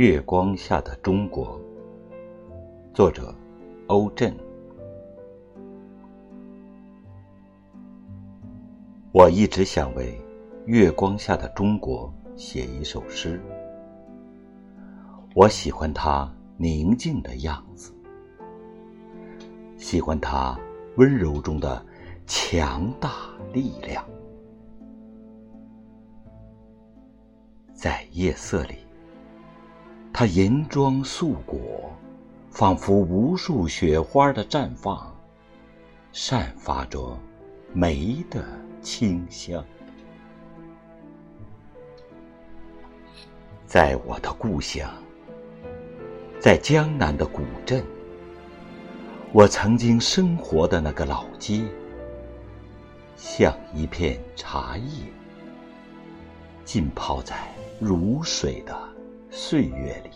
月光下的中国，作者欧震。我一直想为月光下的中国写一首诗。我喜欢它宁静的样子，喜欢它温柔中的强大力量，在夜色里。它银装素裹，仿佛无数雪花的绽放，散发着梅的清香。在我的故乡，在江南的古镇，我曾经生活的那个老街，像一片茶叶，浸泡在如水的。岁月里，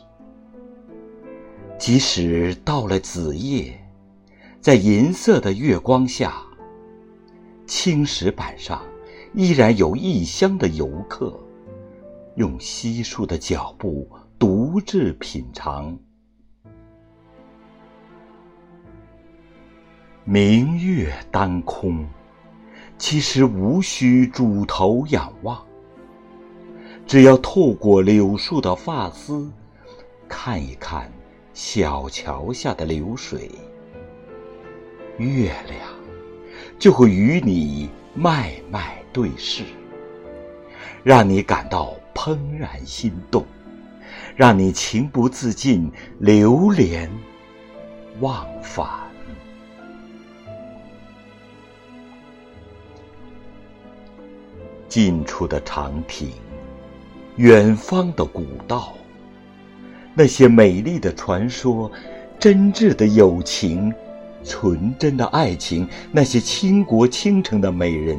即使到了子夜，在银色的月光下，青石板上依然有异乡的游客，用稀疏的脚步独自品尝。明月当空，其实无需拄头仰望。只要透过柳树的发丝，看一看小桥下的流水，月亮就会与你脉脉对视，让你感到怦然心动，让你情不自禁流连忘返。近处的长亭。远方的古道，那些美丽的传说，真挚的友情，纯真的爱情，那些倾国倾城的美人，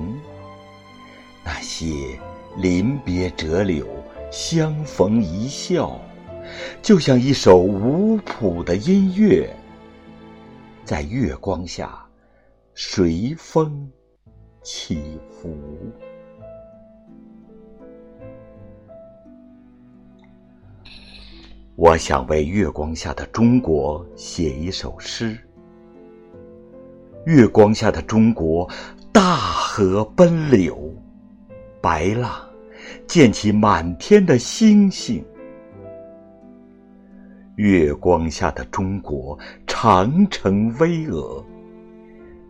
那些临别折柳，相逢一笑，就像一首无谱的音乐，在月光下随风起伏。我想为月光下的中国写一首诗。月光下的中国，大河奔流，白浪溅起满天的星星。月光下的中国，长城巍峨，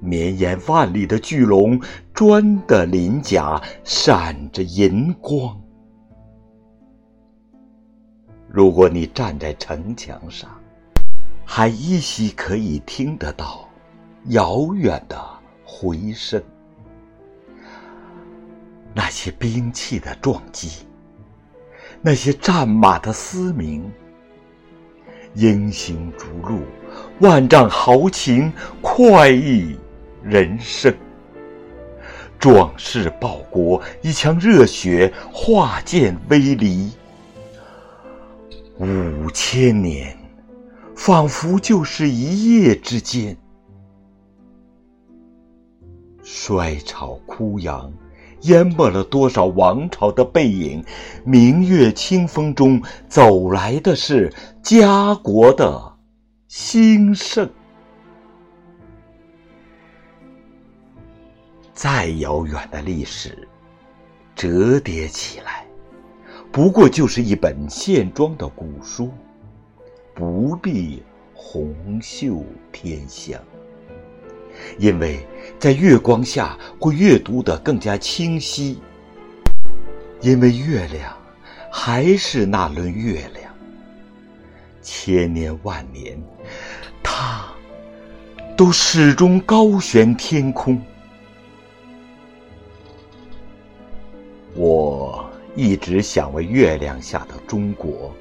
绵延万里的巨龙，砖的鳞甲闪着银光。如果你站在城墙上，还依稀可以听得到遥远的回声，那些兵器的撞击，那些战马的嘶鸣，英雄逐鹿，万丈豪情，快意人生，壮士报国，一腔热血化剑为犁。五千年，仿佛就是一夜之间。衰草枯杨，淹没了多少王朝的背影。明月清风中，走来的是家国的兴盛。再遥远的历史，折叠起来。不过就是一本线装的古书，不必红袖添香，因为在月光下会阅读得更加清晰。因为月亮还是那轮月亮，千年万年，它都始终高悬天空。一直想为月亮下的中国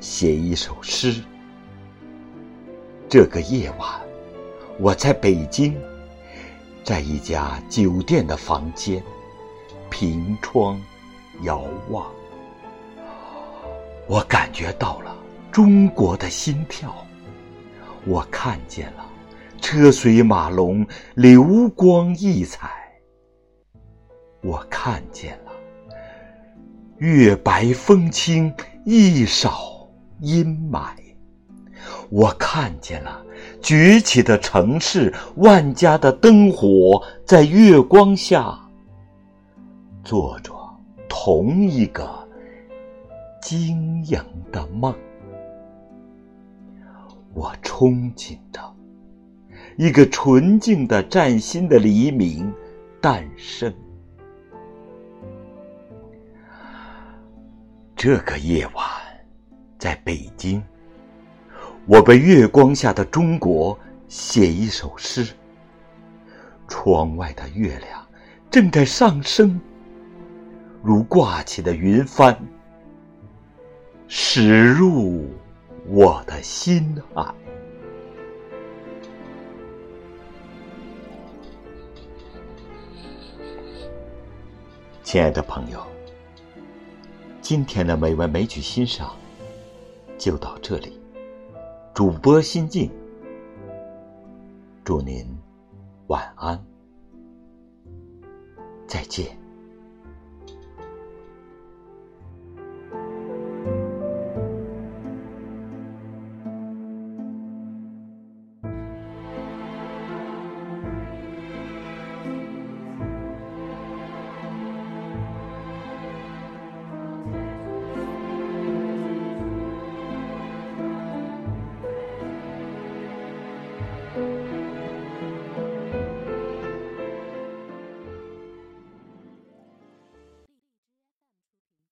写一首诗。这个夜晚，我在北京，在一家酒店的房间，凭窗遥望，我感觉到了中国的心跳，我看见了车水马龙、流光溢彩，我看见了。月白风清，一扫阴霾。我看见了崛起的城市，万家的灯火在月光下做着同一个晶莹的梦。我憧憬着一个纯净的崭新的黎明诞生。这个夜晚，在北京。我为月光下的中国写一首诗。窗外的月亮正在上升，如挂起的云帆，驶入我的心海。亲爱的朋友，今天的美文美曲欣赏就到这里。主播心静，祝您晚安，再见。